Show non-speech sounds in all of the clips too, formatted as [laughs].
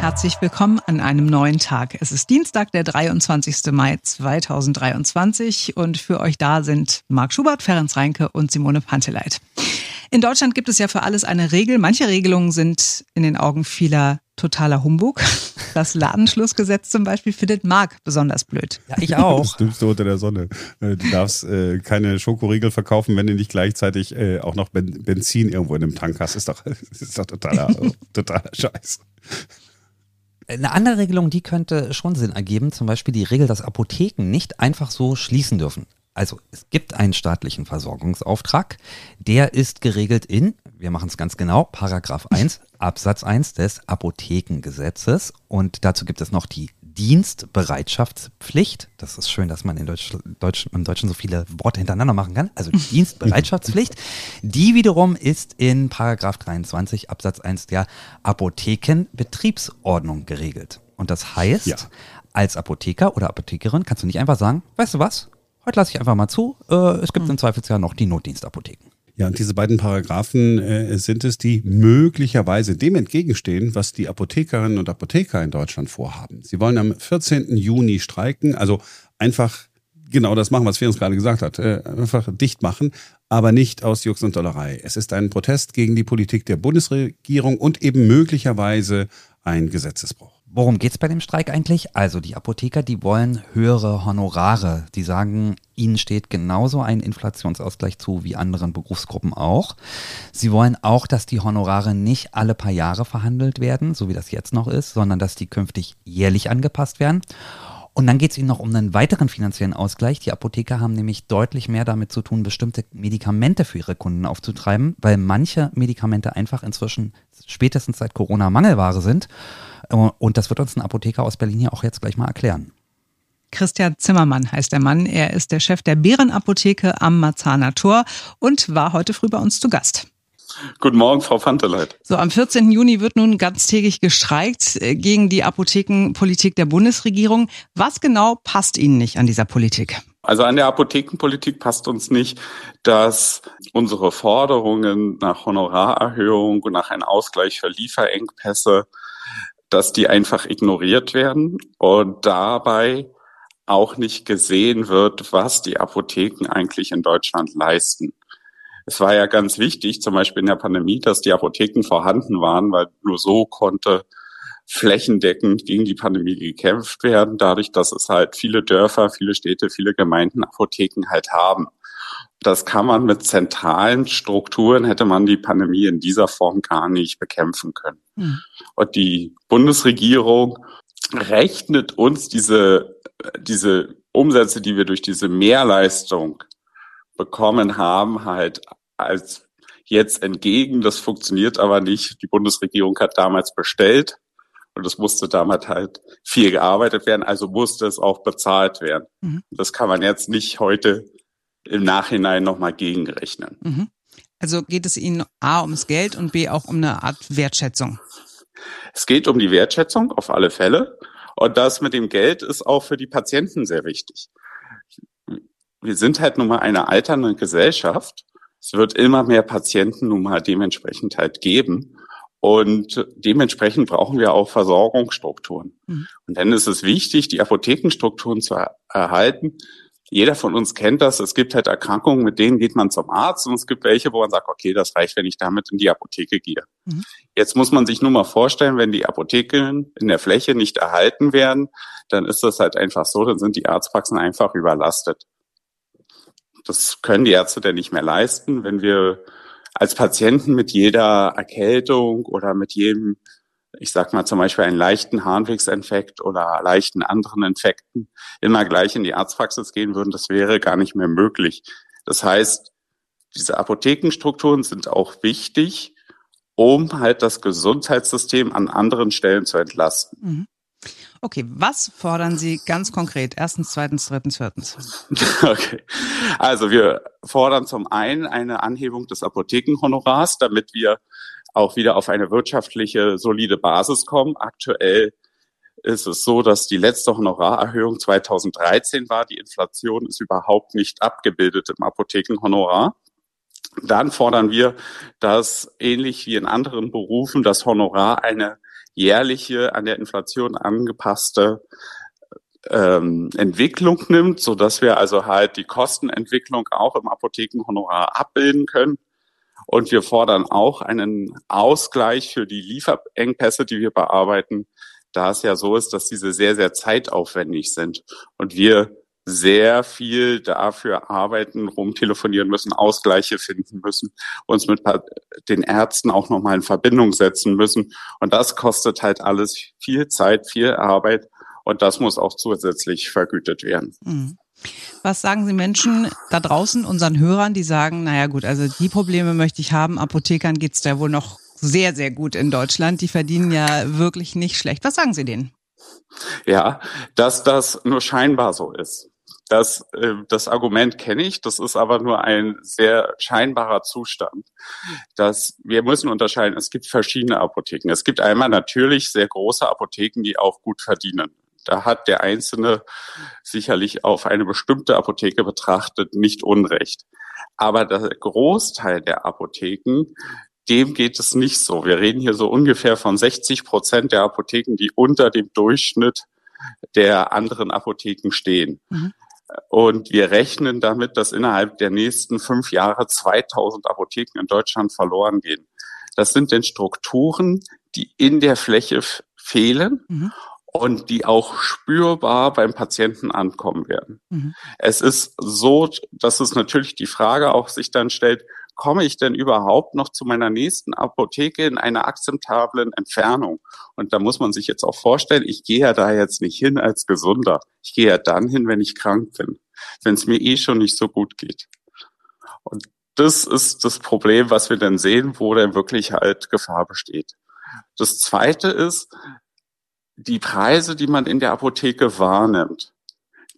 Herzlich willkommen an einem neuen Tag. Es ist Dienstag, der 23. Mai 2023 und für euch da sind Marc Schubert, Ferenc Reinke und Simone Panteleit. In Deutschland gibt es ja für alles eine Regel. Manche Regelungen sind in den Augen vieler totaler Humbug. Das Ladenschlussgesetz zum Beispiel findet Marc besonders blöd. Ja, ich auch. Das Dümmste unter der Sonne. Äh, du darfst äh, keine Schokoriegel verkaufen, wenn du nicht gleichzeitig äh, auch noch ben Benzin irgendwo in einem Tank hast. Ist doch, [laughs] ist doch totaler, [laughs] totaler Scheiß. Eine andere Regelung, die könnte schon Sinn ergeben, zum Beispiel die Regel, dass Apotheken nicht einfach so schließen dürfen. Also es gibt einen staatlichen Versorgungsauftrag, der ist geregelt in, wir machen es ganz genau, Paragraph 1 Absatz 1 des Apothekengesetzes und dazu gibt es noch die Dienstbereitschaftspflicht. Das ist schön, dass man in Deutsch, Deutsch, im Deutschen so viele Worte hintereinander machen kann. Also [laughs] Dienstbereitschaftspflicht. Die wiederum ist in Paragraph 23 Absatz 1 der Apothekenbetriebsordnung geregelt. Und das heißt, ja. als Apotheker oder Apothekerin kannst du nicht einfach sagen, weißt du was, heute lasse ich einfach mal zu, äh, es gibt mhm. im Zweifelsjahr noch die Notdienstapotheken. Ja, und diese beiden Paragraphen äh, sind es, die möglicherweise dem entgegenstehen, was die Apothekerinnen und Apotheker in Deutschland vorhaben. Sie wollen am 14. Juni streiken, also einfach genau das machen, was Ferenc gerade gesagt hat, äh, einfach dicht machen, aber nicht aus Jux und Dollerei. Es ist ein Protest gegen die Politik der Bundesregierung und eben möglicherweise ein Gesetzesbruch. Worum geht's bei dem Streik eigentlich? Also die Apotheker, die wollen höhere Honorare. Die sagen, ihnen steht genauso ein Inflationsausgleich zu wie anderen Berufsgruppen auch. Sie wollen auch, dass die Honorare nicht alle paar Jahre verhandelt werden, so wie das jetzt noch ist, sondern dass die künftig jährlich angepasst werden. Und dann geht es ihnen noch um einen weiteren finanziellen Ausgleich. Die Apotheker haben nämlich deutlich mehr damit zu tun, bestimmte Medikamente für ihre Kunden aufzutreiben, weil manche Medikamente einfach inzwischen spätestens seit Corona Mangelware sind. Und das wird uns ein Apotheker aus Berlin hier auch jetzt gleich mal erklären. Christian Zimmermann heißt der Mann. Er ist der Chef der Bärenapotheke am Marzahner Tor und war heute früh bei uns zu Gast. Guten Morgen, Frau Fanteleit. So, am 14. Juni wird nun ganztägig gestreikt äh, gegen die Apothekenpolitik der Bundesregierung. Was genau passt Ihnen nicht an dieser Politik? Also an der Apothekenpolitik passt uns nicht, dass unsere Forderungen nach Honorarerhöhung und nach einem Ausgleich für Lieferengpässe dass die einfach ignoriert werden und dabei auch nicht gesehen wird, was die Apotheken eigentlich in Deutschland leisten. Es war ja ganz wichtig, zum Beispiel in der Pandemie, dass die Apotheken vorhanden waren, weil nur so konnte flächendeckend gegen die Pandemie gekämpft werden, dadurch, dass es halt viele Dörfer, viele Städte, viele Gemeinden Apotheken halt haben. Das kann man mit zentralen Strukturen, hätte man die Pandemie in dieser Form gar nicht bekämpfen können. Mhm. Und die Bundesregierung rechnet uns diese, diese Umsätze, die wir durch diese Mehrleistung bekommen haben, halt als jetzt entgegen. Das funktioniert aber nicht. Die Bundesregierung hat damals bestellt und es musste damals halt viel gearbeitet werden, also musste es auch bezahlt werden. Mhm. Das kann man jetzt nicht heute im Nachhinein nochmal gegenrechnen. Mhm. Also geht es Ihnen A ums Geld und B auch um eine Art Wertschätzung? Es geht um die Wertschätzung auf alle Fälle. Und das mit dem Geld ist auch für die Patienten sehr wichtig. Wir sind halt nun mal eine alternde Gesellschaft. Es wird immer mehr Patienten nun mal dementsprechend halt geben. Und dementsprechend brauchen wir auch Versorgungsstrukturen. Mhm. Und dann ist es wichtig, die Apothekenstrukturen zu erhalten, jeder von uns kennt das. Es gibt halt Erkrankungen, mit denen geht man zum Arzt und es gibt welche, wo man sagt, okay, das reicht, wenn ich damit in die Apotheke gehe. Mhm. Jetzt muss man sich nur mal vorstellen, wenn die Apotheken in der Fläche nicht erhalten werden, dann ist das halt einfach so, dann sind die Arztpraxen einfach überlastet. Das können die Ärzte denn nicht mehr leisten, wenn wir als Patienten mit jeder Erkältung oder mit jedem ich sag mal zum Beispiel einen leichten Harnwegsinfekt oder leichten anderen Infekten immer gleich in die Arztpraxis gehen würden, das wäre gar nicht mehr möglich. Das heißt, diese Apothekenstrukturen sind auch wichtig, um halt das Gesundheitssystem an anderen Stellen zu entlasten. Mhm. Okay, was fordern Sie ganz konkret? Erstens, zweitens, drittens, viertens. [laughs] Okay. Also wir fordern zum einen eine Anhebung des Apothekenhonorars, damit wir auch wieder auf eine wirtschaftliche, solide Basis kommen. Aktuell ist es so, dass die letzte Honorarerhöhung 2013 war. Die Inflation ist überhaupt nicht abgebildet im Apothekenhonorar. Dann fordern wir, dass ähnlich wie in anderen Berufen das Honorar eine jährliche, an der Inflation angepasste ähm, Entwicklung nimmt, so dass wir also halt die Kostenentwicklung auch im Apothekenhonorar abbilden können. Und wir fordern auch einen Ausgleich für die Lieferengpässe, die wir bearbeiten, da es ja so ist, dass diese sehr, sehr zeitaufwendig sind und wir sehr viel dafür arbeiten, rumtelefonieren müssen, Ausgleiche finden müssen, uns mit den Ärzten auch nochmal in Verbindung setzen müssen. Und das kostet halt alles viel Zeit, viel Arbeit und das muss auch zusätzlich vergütet werden. Mhm. Was sagen Sie Menschen da draußen, unseren Hörern, die sagen, naja gut, also die Probleme möchte ich haben, Apothekern geht's da wohl noch sehr, sehr gut in Deutschland. Die verdienen ja wirklich nicht schlecht. Was sagen Sie denen? Ja, dass das nur scheinbar so ist. Das, äh, das Argument kenne ich, das ist aber nur ein sehr scheinbarer Zustand. Dass wir müssen unterscheiden, es gibt verschiedene Apotheken. Es gibt einmal natürlich sehr große Apotheken, die auch gut verdienen. Da hat der Einzelne sicherlich auf eine bestimmte Apotheke betrachtet nicht Unrecht. Aber der Großteil der Apotheken, dem geht es nicht so. Wir reden hier so ungefähr von 60 Prozent der Apotheken, die unter dem Durchschnitt der anderen Apotheken stehen. Mhm. Und wir rechnen damit, dass innerhalb der nächsten fünf Jahre 2000 Apotheken in Deutschland verloren gehen. Das sind denn Strukturen, die in der Fläche fehlen mhm. und die auch spürbar beim Patienten ankommen werden. Mhm. Es ist so, dass es natürlich die Frage auch sich dann stellt, komme ich denn überhaupt noch zu meiner nächsten Apotheke in einer akzeptablen Entfernung? Und da muss man sich jetzt auch vorstellen, ich gehe ja da jetzt nicht hin als Gesunder. Ich gehe ja dann hin, wenn ich krank bin, wenn es mir eh schon nicht so gut geht. Und das ist das Problem, was wir dann sehen, wo dann wirklich halt Gefahr besteht. Das zweite ist, die Preise, die man in der Apotheke wahrnimmt,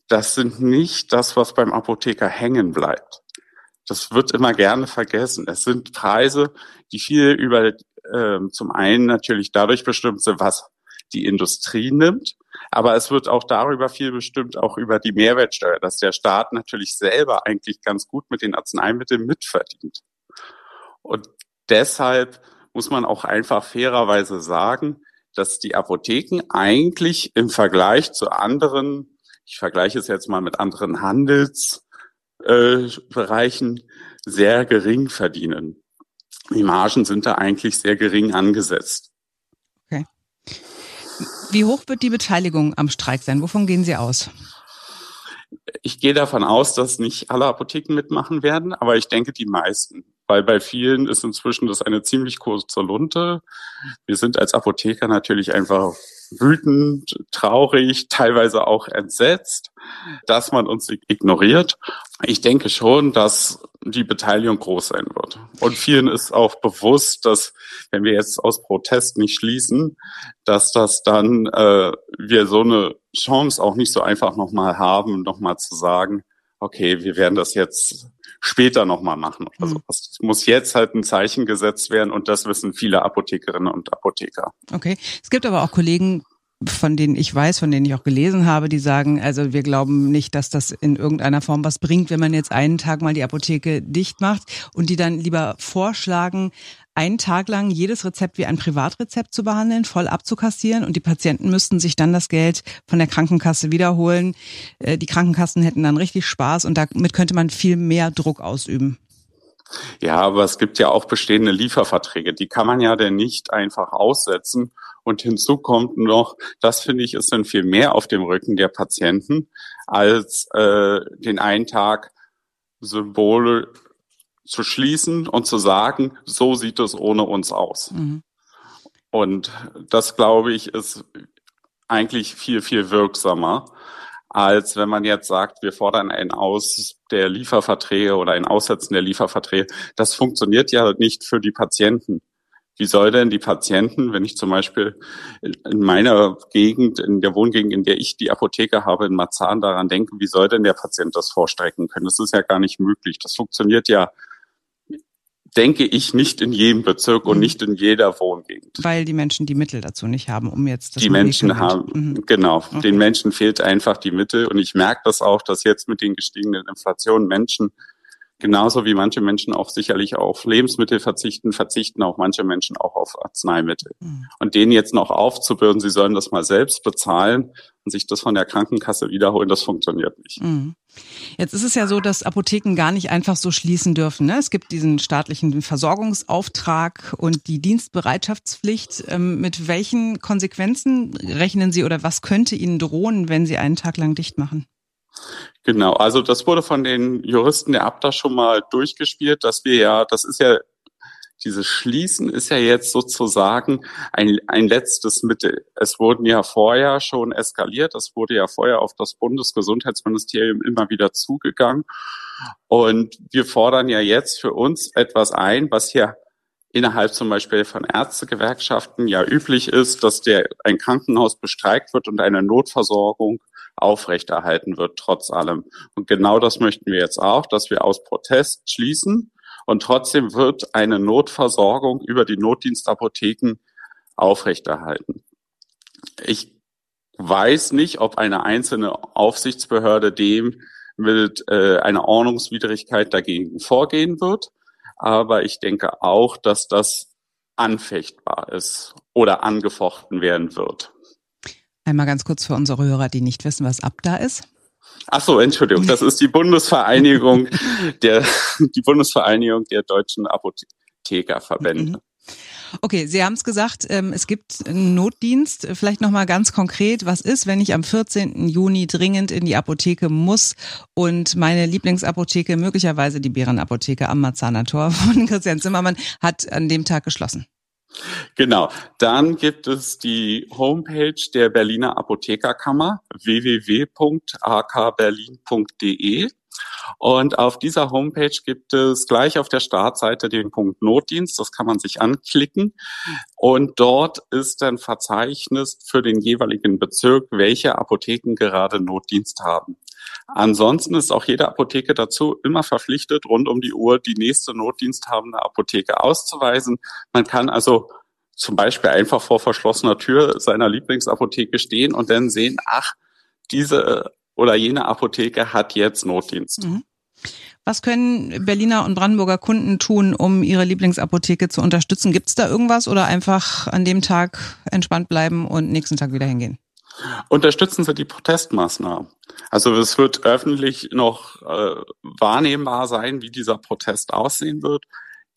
das sind nicht das, was beim Apotheker hängen bleibt. Das wird immer gerne vergessen. Es sind Preise, die viel über äh, zum einen natürlich dadurch bestimmt sind, was die Industrie nimmt, aber es wird auch darüber viel bestimmt, auch über die Mehrwertsteuer, dass der Staat natürlich selber eigentlich ganz gut mit den Arzneimitteln mitverdient. Und deshalb muss man auch einfach fairerweise sagen, dass die Apotheken eigentlich im Vergleich zu anderen, ich vergleiche es jetzt mal mit anderen Handels, äh, Bereichen sehr gering verdienen. Die Margen sind da eigentlich sehr gering angesetzt. Okay. Wie hoch wird die Beteiligung am Streik sein? Wovon gehen Sie aus? Ich gehe davon aus, dass nicht alle Apotheken mitmachen werden, aber ich denke die meisten. Weil bei vielen ist inzwischen das eine ziemlich kurze Lunte. Wir sind als Apotheker natürlich einfach wütend, traurig, teilweise auch entsetzt, dass man uns ignoriert. Ich denke schon, dass die Beteiligung groß sein wird. Und vielen ist auch bewusst, dass wenn wir jetzt aus Protest nicht schließen, dass das dann äh, wir so eine Chance auch nicht so einfach nochmal haben, nochmal zu sagen, okay, wir werden das jetzt später nochmal machen oder mhm. sowas. Es muss jetzt halt ein Zeichen gesetzt werden und das wissen viele Apothekerinnen und Apotheker. Okay. Es gibt aber auch Kollegen, von denen ich weiß, von denen ich auch gelesen habe, die sagen, also wir glauben nicht, dass das in irgendeiner Form was bringt, wenn man jetzt einen Tag mal die Apotheke dicht macht und die dann lieber vorschlagen, einen Tag lang jedes Rezept wie ein Privatrezept zu behandeln, voll abzukassieren und die Patienten müssten sich dann das Geld von der Krankenkasse wiederholen. Äh, die Krankenkassen hätten dann richtig Spaß und damit könnte man viel mehr Druck ausüben. Ja, aber es gibt ja auch bestehende Lieferverträge, die kann man ja denn nicht einfach aussetzen. Und hinzu kommt noch, das finde ich, ist dann viel mehr auf dem Rücken der Patienten, als äh, den einen Tag Symbole zu schließen und zu sagen, so sieht es ohne uns aus. Mhm. Und das, glaube ich, ist eigentlich viel, viel wirksamer, als wenn man jetzt sagt, wir fordern ein Aus der Lieferverträge oder ein Aussetzen der Lieferverträge. Das funktioniert ja nicht für die Patienten. Wie soll denn die Patienten, wenn ich zum Beispiel in meiner Gegend, in der Wohngegend, in der ich die Apotheke habe, in Marzahn daran denken, wie soll denn der Patient das vorstrecken können? Das ist ja gar nicht möglich. Das funktioniert ja denke ich, nicht in jedem Bezirk und mhm. nicht in jeder Wohngegend. Weil die Menschen die Mittel dazu nicht haben, um jetzt das Die Menschen haben, mhm. genau. Okay. Den Menschen fehlt einfach die Mittel und ich merke das auch, dass jetzt mit den gestiegenen Inflationen Menschen Genauso wie manche Menschen auch sicherlich auf Lebensmittel verzichten, verzichten auch manche Menschen auch auf Arzneimittel. Mhm. Und denen jetzt noch aufzubürden, sie sollen das mal selbst bezahlen und sich das von der Krankenkasse wiederholen, das funktioniert nicht. Mhm. Jetzt ist es ja so, dass Apotheken gar nicht einfach so schließen dürfen. Ne? Es gibt diesen staatlichen Versorgungsauftrag und die Dienstbereitschaftspflicht. Ähm, mit welchen Konsequenzen rechnen Sie oder was könnte Ihnen drohen, wenn Sie einen Tag lang dicht machen? Genau, also das wurde von den Juristen der Abda schon mal durchgespielt, dass wir ja, das ist ja, dieses Schließen ist ja jetzt sozusagen ein, ein letztes Mittel. Es wurden ja vorher schon eskaliert, es wurde ja vorher auf das Bundesgesundheitsministerium immer wieder zugegangen. Und wir fordern ja jetzt für uns etwas ein, was hier innerhalb zum Beispiel von Ärztegewerkschaften ja üblich ist, dass der ein Krankenhaus bestreikt wird und eine Notversorgung aufrechterhalten wird, trotz allem. Und genau das möchten wir jetzt auch, dass wir aus Protest schließen und trotzdem wird eine Notversorgung über die Notdienstapotheken aufrechterhalten. Ich weiß nicht, ob eine einzelne Aufsichtsbehörde dem mit äh, einer Ordnungswidrigkeit dagegen vorgehen wird, aber ich denke auch, dass das anfechtbar ist oder angefochten werden wird. Einmal ganz kurz für unsere Hörer, die nicht wissen, was ABDA ist. Ach so, Entschuldigung, das ist die Bundesvereinigung der, die Bundesvereinigung der deutschen Apothekerverbände. Mhm. Okay, Sie haben es gesagt, ähm, es gibt einen Notdienst. Vielleicht nochmal ganz konkret, was ist, wenn ich am 14. Juni dringend in die Apotheke muss und meine Lieblingsapotheke, möglicherweise die Bärenapotheke am Marzahner Tor [laughs] von Christian Zimmermann, hat an dem Tag geschlossen? Genau. Dann gibt es die Homepage der Berliner Apothekerkammer www.akberlin.de. Und auf dieser Homepage gibt es gleich auf der Startseite den Punkt Notdienst. Das kann man sich anklicken. Und dort ist ein Verzeichnis für den jeweiligen Bezirk, welche Apotheken gerade Notdienst haben. Ansonsten ist auch jede Apotheke dazu immer verpflichtet, rund um die Uhr die nächste notdiensthabende Apotheke auszuweisen. Man kann also zum Beispiel einfach vor verschlossener Tür seiner Lieblingsapotheke stehen und dann sehen, ach, diese oder jene Apotheke hat jetzt Notdienst. Mhm. Was können Berliner und Brandenburger Kunden tun, um ihre Lieblingsapotheke zu unterstützen? Gibt es da irgendwas oder einfach an dem Tag entspannt bleiben und nächsten Tag wieder hingehen? Unterstützen Sie die Protestmaßnahmen. Also es wird öffentlich noch äh, wahrnehmbar sein, wie dieser Protest aussehen wird.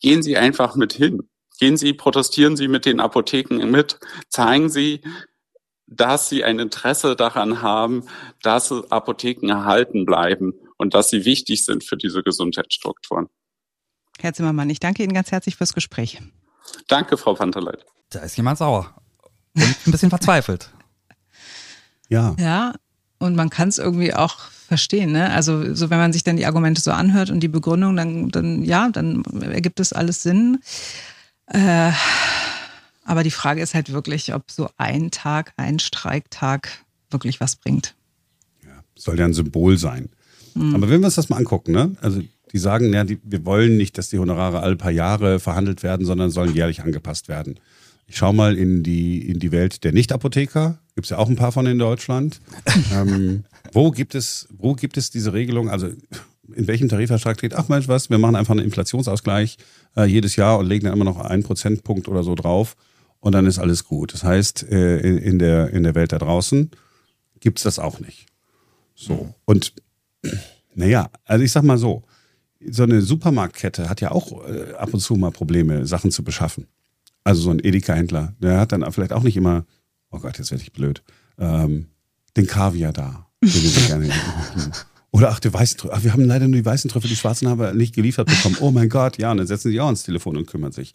Gehen Sie einfach mit hin. Gehen Sie, protestieren Sie mit den Apotheken mit. Zeigen Sie, dass Sie ein Interesse daran haben, dass Apotheken erhalten bleiben und dass sie wichtig sind für diese Gesundheitsstrukturen. Herr Zimmermann, ich danke Ihnen ganz herzlich fürs Gespräch. Danke, Frau Panteleit. Da ist jemand sauer und ein bisschen verzweifelt. [laughs] Ja. Ja, und man kann es irgendwie auch verstehen, ne? Also so wenn man sich dann die Argumente so anhört und die Begründung, dann, dann ja, dann ergibt es alles Sinn. Äh, aber die Frage ist halt wirklich, ob so ein Tag, ein Streiktag wirklich was bringt. Ja, soll ja ein Symbol sein. Mhm. Aber wenn wir uns das mal angucken, ne? Also die sagen, ja, die, wir wollen nicht, dass die Honorare alle paar Jahre verhandelt werden, sondern sollen jährlich angepasst werden. Ich schaue mal in die, in die Welt der Nicht-Apotheker. Gibt es ja auch ein paar von in Deutschland. [laughs] ähm, wo, gibt es, wo gibt es diese Regelung? Also in welchem Tarifvertrag steht, ach Mensch, was, wir machen einfach einen Inflationsausgleich äh, jedes Jahr und legen dann immer noch einen Prozentpunkt oder so drauf und dann ist alles gut. Das heißt, äh, in, der, in der Welt da draußen gibt es das auch nicht. So. Und naja, also ich sag mal so, so eine Supermarktkette hat ja auch äh, ab und zu mal Probleme, Sachen zu beschaffen. Also so ein Edeka-Händler, der hat dann vielleicht auch nicht immer, oh Gott, jetzt werde ich blöd, ähm, den Kaviar da. Den [laughs] Oder ach, die weißen Trüffel. Ach, wir haben leider nur die weißen Trüffel, die schwarzen haben wir nicht geliefert bekommen. Oh mein Gott, ja, und dann setzen sie auch ans Telefon und kümmern sich.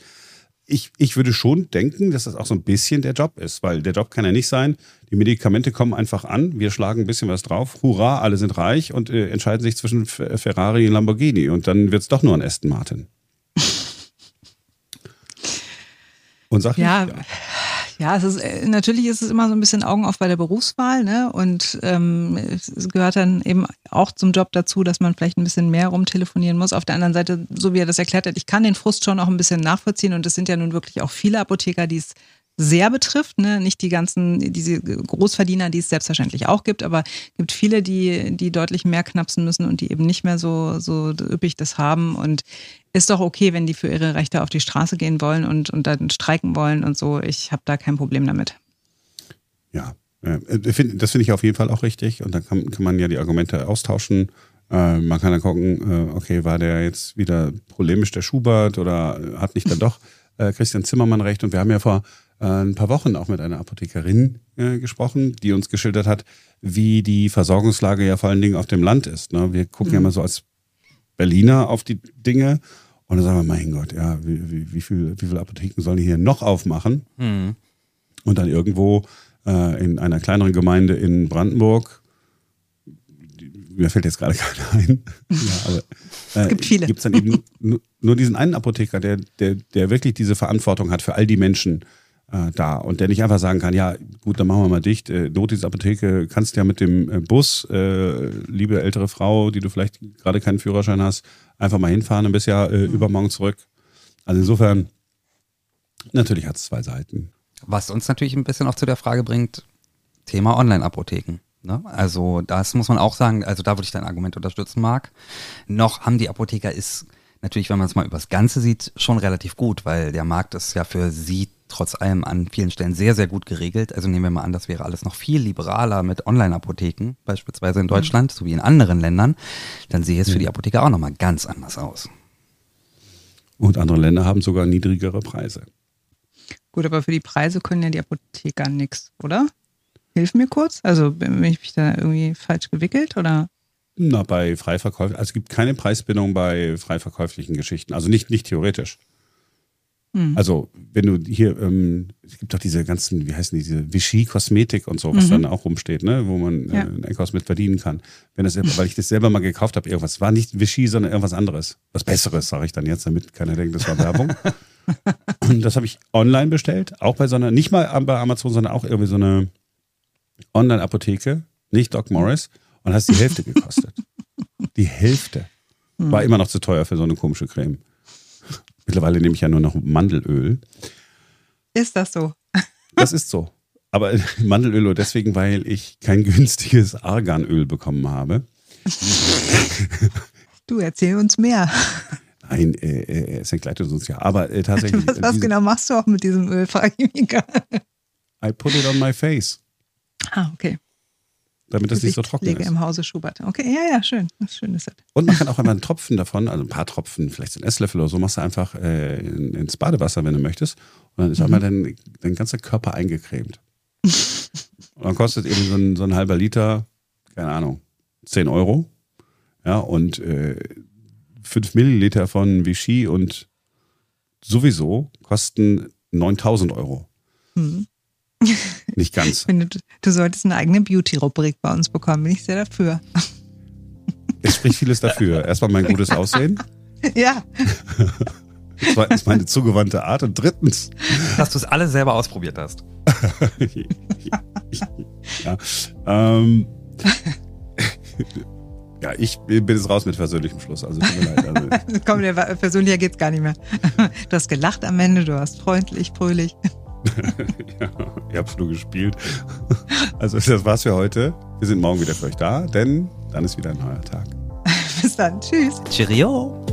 Ich, ich würde schon denken, dass das auch so ein bisschen der Job ist, weil der Job kann ja nicht sein, die Medikamente kommen einfach an, wir schlagen ein bisschen was drauf, hurra, alle sind reich und äh, entscheiden sich zwischen Ferrari und Lamborghini und dann wird es doch nur ein Aston Martin. [laughs] Und sag ja, ja, ja, es ist äh, natürlich ist es immer so ein bisschen Augen auf bei der Berufswahl, ne? Und ähm, es gehört dann eben auch zum Job dazu, dass man vielleicht ein bisschen mehr rumtelefonieren muss. Auf der anderen Seite, so wie er das erklärt hat, ich kann den Frust schon auch ein bisschen nachvollziehen und es sind ja nun wirklich auch viele Apotheker, die es sehr betrifft, ne? nicht die ganzen, diese Großverdiener, die es selbstverständlich auch gibt, aber es gibt viele, die, die deutlich mehr knapsen müssen und die eben nicht mehr so, so üppig das haben. Und ist doch okay, wenn die für ihre Rechte auf die Straße gehen wollen und, und dann streiken wollen und so. Ich habe da kein Problem damit. Ja, äh, das finde ich auf jeden Fall auch richtig. Und dann kann, kann man ja die Argumente austauschen. Äh, man kann dann gucken, äh, okay, war der jetzt wieder polemisch der Schubert oder hat nicht dann doch Christian Zimmermann recht? Und wir haben ja vor ein paar Wochen auch mit einer Apothekerin gesprochen, die uns geschildert hat, wie die Versorgungslage ja vor allen Dingen auf dem Land ist. Ne? Wir gucken mhm. ja immer so als Berliner auf die Dinge und dann sagen wir, mein Gott, ja, wie, wie, wie, viel, wie viele Apotheken sollen hier noch aufmachen? Mhm. Und dann irgendwo äh, in einer kleineren Gemeinde in Brandenburg. Mir fällt jetzt gerade [laughs] keiner ein. ja, aber, [laughs] äh, es gibt viele. Gibt es dann eben nur, nur, diesen einen Apotheker, der, der, der wirklich diese Verantwortung hat für all die Menschen äh, da und der nicht einfach sagen kann, ja gut, dann machen wir mal dicht. Äh, Notdienstapotheke kannst ja mit dem äh, Bus, äh, liebe ältere Frau, die du vielleicht gerade keinen Führerschein hast, einfach mal hinfahren und bist ja äh, mhm. übermorgen zurück. Also insofern, natürlich hat es zwei Seiten. Was uns natürlich ein bisschen auch zu der Frage bringt, Thema Online-Apotheken. Ne? Also das muss man auch sagen, also da würde ich dein Argument unterstützen, Marc. Noch haben die Apotheker ist natürlich, wenn man es mal übers Ganze sieht, schon relativ gut, weil der Markt ist ja für sie trotz allem an vielen Stellen sehr, sehr gut geregelt. Also nehmen wir mal an, das wäre alles noch viel liberaler mit Online-Apotheken, beispielsweise in Deutschland, mhm. sowie in anderen Ländern, dann sehe es für die Apotheker auch nochmal ganz anders aus. Und andere Länder haben sogar niedrigere Preise. Gut, aber für die Preise können ja die Apotheker nichts, oder? Hilf mir kurz. Also bin ich mich da irgendwie falsch gewickelt oder? Na, bei Freiverkäufen, also es gibt keine Preisbindung bei freiverkäuflichen Geschichten, also nicht, nicht theoretisch. Hm. Also, wenn du hier, ähm, es gibt doch diese ganzen, wie heißen die, diese Vichy-Kosmetik und so, was mhm. dann auch rumsteht, ne, wo man äh, ja. äh, Einkaufs mit verdienen kann. Wenn das, weil ich das selber mal gekauft habe, irgendwas. War nicht Vichy, sondern irgendwas anderes. Was Besseres, sage ich dann jetzt, damit keiner denkt, das war Werbung. [laughs] Und das habe ich online bestellt, auch bei so einer, nicht mal bei Amazon, sondern auch irgendwie so eine Online-Apotheke, nicht Doc Morris, und hast die Hälfte gekostet. [laughs] die Hälfte. War immer noch zu teuer für so eine komische Creme. Mittlerweile nehme ich ja nur noch Mandelöl. Ist das so? Das ist so. Aber [laughs] Mandelöl nur deswegen, weil ich kein günstiges Arganöl bekommen habe. Du erzähl uns mehr. Nein, äh, äh, es entgleitet uns ja. Aber äh, tatsächlich. [laughs] Was, was genau machst du auch mit diesem Öl, frage ich mich gerade. I put it on my face. Ah, okay. Damit das nicht so trocken ist. im Hause Schubert. Okay, ja, ja, schön. Das ist schön ist das. Und man kann auch immer einen Tropfen davon, also ein paar Tropfen, vielleicht so ein Esslöffel oder so, machst du einfach äh, ins Badewasser, wenn du möchtest. Und dann ist mhm. einmal dein, dein ganzer Körper eingecremt. und dann kostet eben so ein, so ein halber Liter, keine Ahnung, 10 Euro. Ja, und äh, 5 Milliliter von Vichy und sowieso kosten 9000 Euro. Mhm. [laughs] Nicht ganz. Finde, du, du solltest eine eigene Beauty-Rubrik bei uns bekommen. Bin ich sehr dafür. Es spricht vieles dafür. Erstmal mein gutes Aussehen. Ja. Zweitens meine zugewandte Art und drittens. Dass du es alle selber ausprobiert hast. [laughs] ja. Ähm, ja, ich bin jetzt raus mit persönlichem Schluss. Also tut mir leid. Also. [laughs] Komm, der persönlicher geht's gar nicht mehr. Du hast gelacht am Ende, du warst freundlich, fröhlich. [laughs] ja, ihr habt nur gespielt. Also das war's für heute. Wir sind morgen wieder für euch da, denn dann ist wieder ein neuer Tag. [laughs] Bis dann. Tschüss. Cheerio.